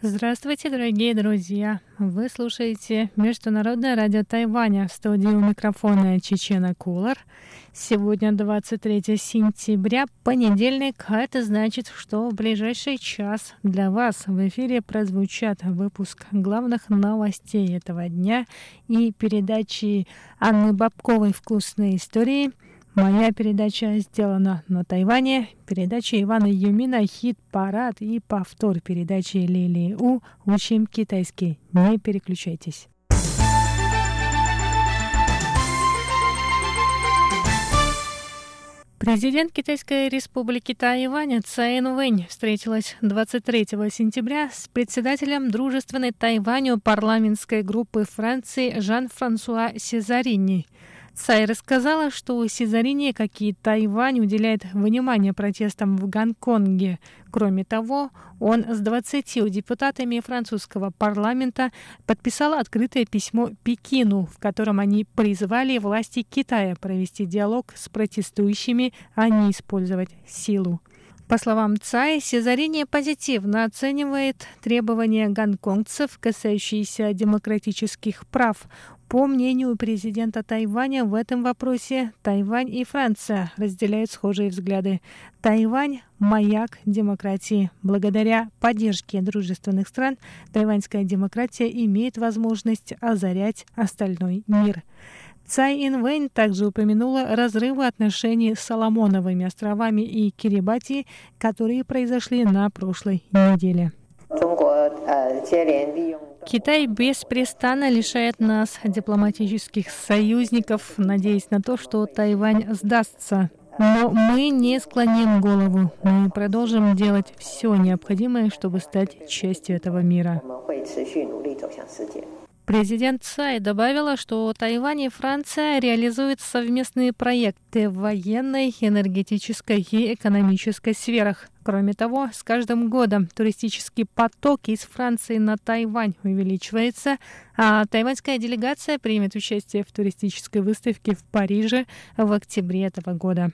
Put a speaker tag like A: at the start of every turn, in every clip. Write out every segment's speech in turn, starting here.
A: Здравствуйте, дорогие друзья! Вы слушаете Международное радио Тайваня в студии у микрофона Чечена Кулар. Сегодня 23 сентября, понедельник, а это значит, что в ближайший час для вас в эфире прозвучат выпуск главных новостей этого дня и передачи Анны Бабковой «Вкусные истории», Моя передача сделана на Тайване. Передача Ивана Юмина «Хит-парад» и повтор передачи Лилии У «Учим китайский». Не переключайтесь. Президент Китайской республики Тайвань Цайн Вэнь встретилась 23 сентября с председателем дружественной Тайваню парламентской группы Франции Жан-Франсуа Сезарини – Цай рассказала, что Сизарини, как и Тайвань, уделяет внимание протестам в Гонконге. Кроме того, он с 20 депутатами французского парламента подписал открытое письмо Пекину, в котором они призвали власти Китая провести диалог с протестующими, а не использовать силу. По словам Цай, Сезарини позитивно оценивает требования гонконгцев, касающиеся демократических прав. По мнению президента Тайваня, в этом вопросе Тайвань и Франция разделяют схожие взгляды. Тайвань – маяк демократии. Благодаря поддержке дружественных стран тайваньская демократия имеет возможность озарять остальной мир. Цай Инвэнь также упомянула разрывы отношений с Соломоновыми островами и Кирибати, которые произошли на прошлой неделе. Китай беспрестанно лишает нас дипломатических союзников, надеясь на то, что Тайвань сдастся. Но мы не склоним голову. Мы продолжим делать все необходимое, чтобы стать частью этого мира. Президент Цай добавила, что Тайвань и Франция реализуют совместные проекты в военной, энергетической и экономической сферах. Кроме того, с каждым годом туристический поток из Франции на Тайвань увеличивается, а тайваньская делегация примет участие в туристической выставке в Париже в октябре этого года.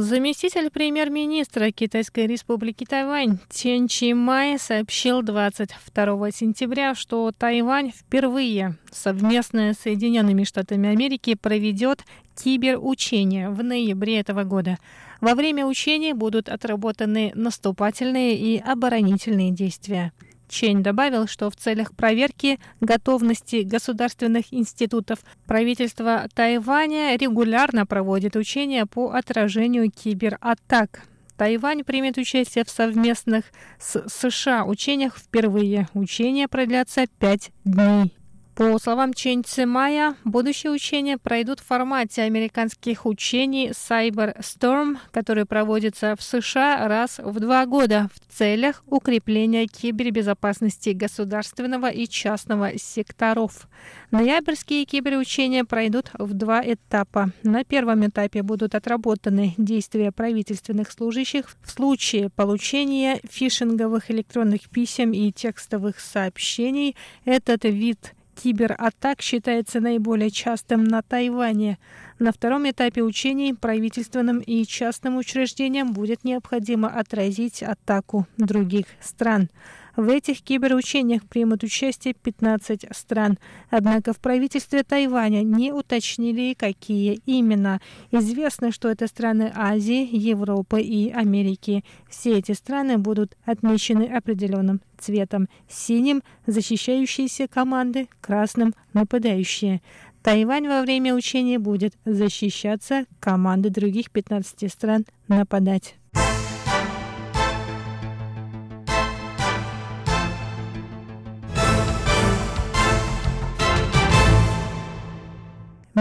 A: Заместитель премьер-министра Китайской республики Тайвань Чен Чи Май сообщил 22 сентября, что Тайвань впервые совместно с Соединенными Штатами Америки проведет киберучения в ноябре этого года. Во время учений будут отработаны наступательные и оборонительные действия. Чень добавил, что в целях проверки готовности государственных институтов правительство Тайваня регулярно проводит учения по отражению кибератак. Тайвань примет участие в совместных с США учениях впервые. Учения продлятся пять дней. По словам Чен Цимая, будущие учения пройдут в формате американских учений Cyber Storm, которые проводятся в США раз в два года в целях укрепления кибербезопасности государственного и частного секторов. Ноябрьские киберучения пройдут в два этапа. На первом этапе будут отработаны действия правительственных служащих в случае получения фишинговых электронных писем и текстовых сообщений. Этот вид кибератак считается наиболее частым на Тайване. На втором этапе учений правительственным и частным учреждениям будет необходимо отразить атаку других стран. В этих киберучениях примут участие 15 стран. Однако в правительстве Тайваня не уточнили, какие именно. Известно, что это страны Азии, Европы и Америки. Все эти страны будут отмечены определенным цветом. Синим – защищающиеся команды, красным – нападающие. Тайвань во время учения будет защищаться, команды других 15 стран нападать.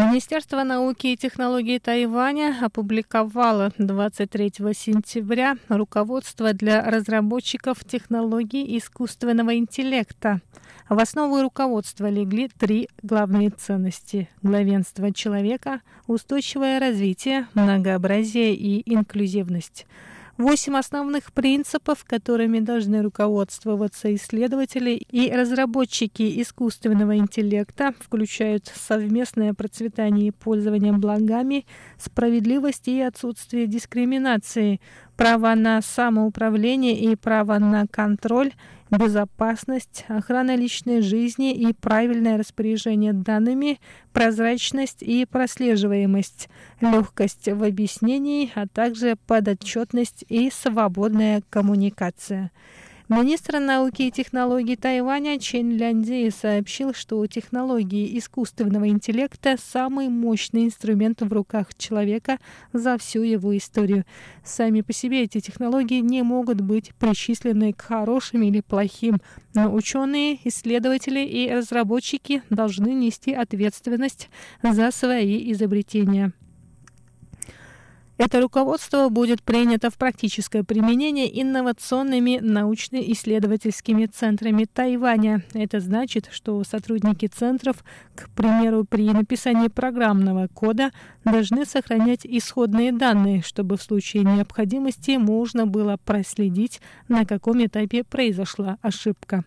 A: Министерство науки и технологий Тайваня опубликовало 23 сентября руководство для разработчиков технологий искусственного интеллекта. В основу руководства легли три главные ценности – главенство человека, устойчивое развитие, многообразие и инклюзивность – Восемь основных принципов, которыми должны руководствоваться исследователи и разработчики искусственного интеллекта, включают совместное процветание и пользование благами, справедливость и отсутствие дискриминации, право на самоуправление и право на контроль, безопасность, охрана личной жизни и правильное распоряжение данными, прозрачность и прослеживаемость, легкость в объяснении, а также подотчетность и свободная коммуникация. Министр науки и технологий Тайваня Чен Лянди сообщил, что технологии искусственного интеллекта – самый мощный инструмент в руках человека за всю его историю. Сами по себе эти технологии не могут быть причислены к хорошим или плохим, но ученые, исследователи и разработчики должны нести ответственность за свои изобретения. Это руководство будет принято в практическое применение инновационными научно-исследовательскими центрами Тайваня. Это значит, что сотрудники центров, к примеру, при написании программного кода, должны сохранять исходные данные, чтобы в случае необходимости можно было проследить, на каком этапе произошла ошибка.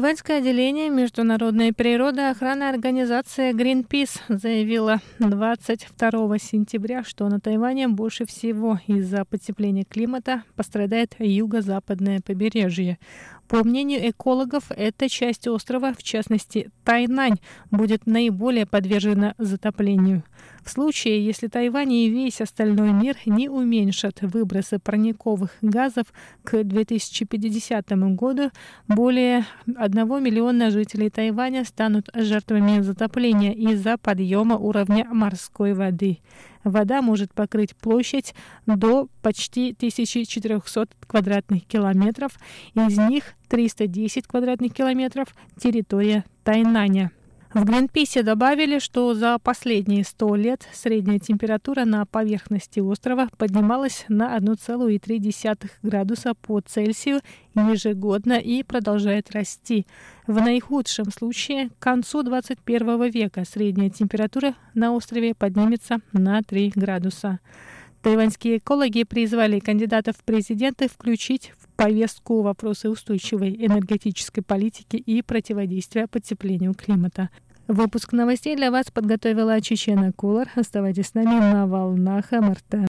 A: Тайваньское отделение Международной природоохранной организации Greenpeace заявило 22 сентября, что на Тайване больше всего из-за потепления климата пострадает юго-западное побережье. По мнению экологов, эта часть острова, в частности Тайнань, будет наиболее подвержена затоплению. В случае, если Тайвань и весь остальной мир не уменьшат выбросы парниковых газов к 2050 году, более 1 миллиона жителей Тайваня станут жертвами затопления из-за подъема уровня морской воды. Вода может покрыть площадь до почти 1400 квадратных километров, из них 310 квадратных километров – территория Тайнаня. В Гринписе добавили, что за последние 100 лет средняя температура на поверхности острова поднималась на 1,3 градуса по Цельсию ежегодно и продолжает расти. В наихудшем случае к концу 21 века средняя температура на острове поднимется на 3 градуса. Тайваньские экологи призвали кандидатов в президенты включить повестку вопросы устойчивой энергетической политики и противодействия потеплению климата. Выпуск новостей для вас подготовила Чечена Кулар. Оставайтесь с нами на волнах МРТ.